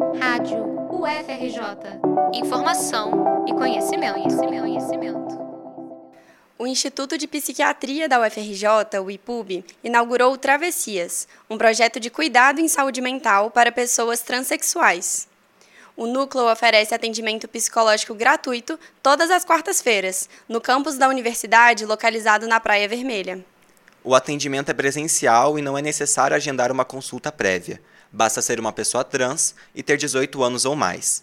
Rádio UFRJ. Informação e conhecimento, conhecimento, conhecimento. O Instituto de Psiquiatria da UFRJ, o IPUB, inaugurou o Travessias, um projeto de cuidado em saúde mental para pessoas transexuais. O núcleo oferece atendimento psicológico gratuito todas as quartas-feiras, no campus da universidade localizado na Praia Vermelha. O atendimento é presencial e não é necessário agendar uma consulta prévia. Basta ser uma pessoa trans e ter 18 anos ou mais.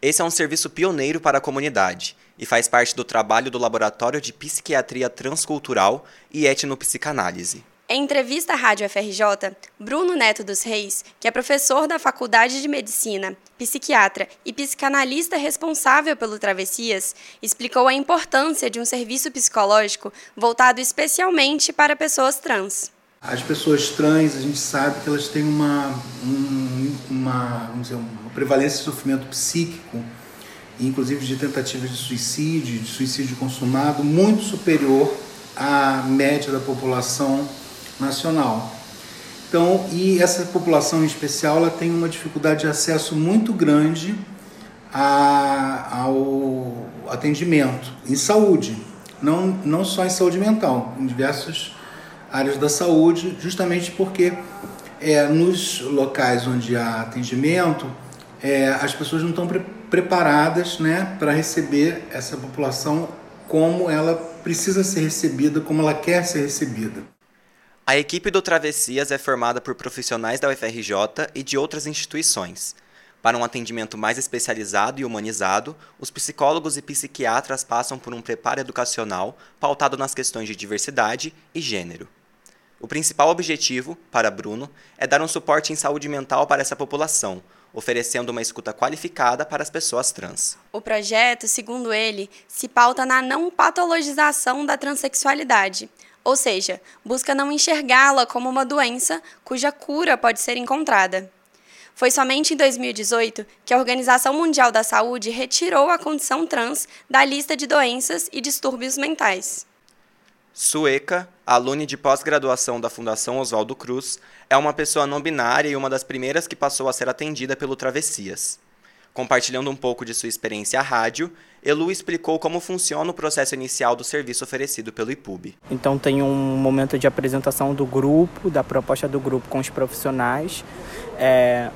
Esse é um serviço pioneiro para a comunidade e faz parte do trabalho do Laboratório de Psiquiatria Transcultural e Etnopsicanálise. Em entrevista à Rádio FRJ, Bruno Neto dos Reis, que é professor da Faculdade de Medicina, psiquiatra e psicanalista responsável pelo Travessias, explicou a importância de um serviço psicológico voltado especialmente para pessoas trans. As pessoas trans, a gente sabe que elas têm uma, um, uma, dizer, uma prevalência de sofrimento psíquico, inclusive de tentativas de suicídio, de suicídio consumado, muito superior à média da população nacional. Então, e essa população em especial, ela tem uma dificuldade de acesso muito grande a, ao atendimento em saúde, não, não só em saúde mental, em diversos áreas da saúde, justamente porque é, nos locais onde há atendimento, é, as pessoas não estão pre preparadas né, para receber essa população como ela precisa ser recebida, como ela quer ser recebida. A equipe do Travessias é formada por profissionais da UFRJ e de outras instituições. Para um atendimento mais especializado e humanizado, os psicólogos e psiquiatras passam por um preparo educacional pautado nas questões de diversidade e gênero. O principal objetivo, para Bruno, é dar um suporte em saúde mental para essa população, oferecendo uma escuta qualificada para as pessoas trans. O projeto, segundo ele, se pauta na não patologização da transexualidade, ou seja, busca não enxergá-la como uma doença cuja cura pode ser encontrada. Foi somente em 2018 que a Organização Mundial da Saúde retirou a condição trans da lista de doenças e distúrbios mentais. Sueca, aluna de pós-graduação da Fundação Oswaldo Cruz, é uma pessoa não binária e uma das primeiras que passou a ser atendida pelo Travessias. Compartilhando um pouco de sua experiência à rádio, Elu explicou como funciona o processo inicial do serviço oferecido pelo IPUB. Então tem um momento de apresentação do grupo, da proposta do grupo com os profissionais, é,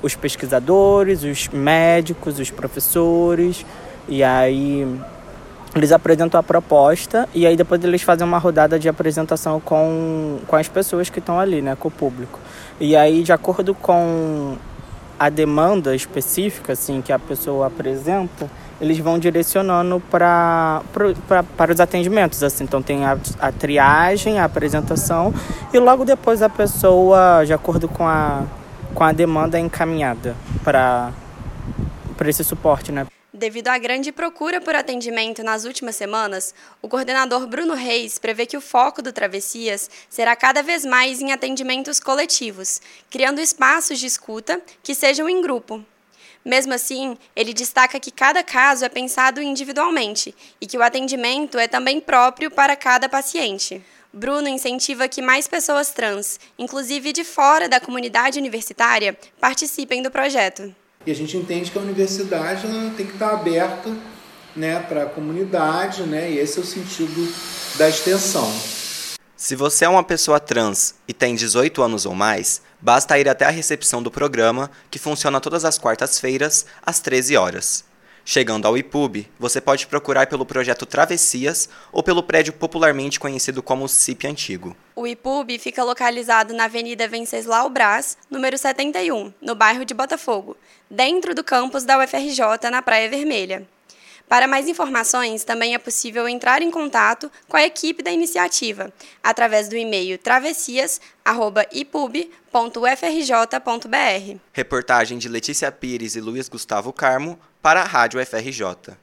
os pesquisadores, os médicos, os professores, e aí eles apresentam a proposta e aí depois eles fazem uma rodada de apresentação com, com as pessoas que estão ali, né, com o público. E aí, de acordo com a demanda específica assim que a pessoa apresenta, eles vão direcionando para para os atendimentos. Assim. Então tem a, a triagem, a apresentação e logo depois a pessoa, de acordo com a, com a demanda, é encaminhada para esse suporte, né? Devido à grande procura por atendimento nas últimas semanas, o coordenador Bruno Reis prevê que o foco do Travessias será cada vez mais em atendimentos coletivos, criando espaços de escuta que sejam em grupo. Mesmo assim, ele destaca que cada caso é pensado individualmente e que o atendimento é também próprio para cada paciente. Bruno incentiva que mais pessoas trans, inclusive de fora da comunidade universitária, participem do projeto. E a gente entende que a universidade tem que estar aberta né, para a comunidade, né, e esse é o sentido da extensão. Se você é uma pessoa trans e tem 18 anos ou mais, basta ir até a recepção do programa, que funciona todas as quartas-feiras, às 13 horas. Chegando ao IPUB, você pode procurar pelo projeto Travessias ou pelo prédio popularmente conhecido como CIP Antigo. O IPUB fica localizado na Avenida Venceslau Brás, número 71, no bairro de Botafogo, dentro do campus da UFRJ, na Praia Vermelha. Para mais informações, também é possível entrar em contato com a equipe da iniciativa através do e-mail travessias@ipub.ufrj.br. Reportagem de Letícia Pires e Luiz Gustavo Carmo para a Rádio FRJ.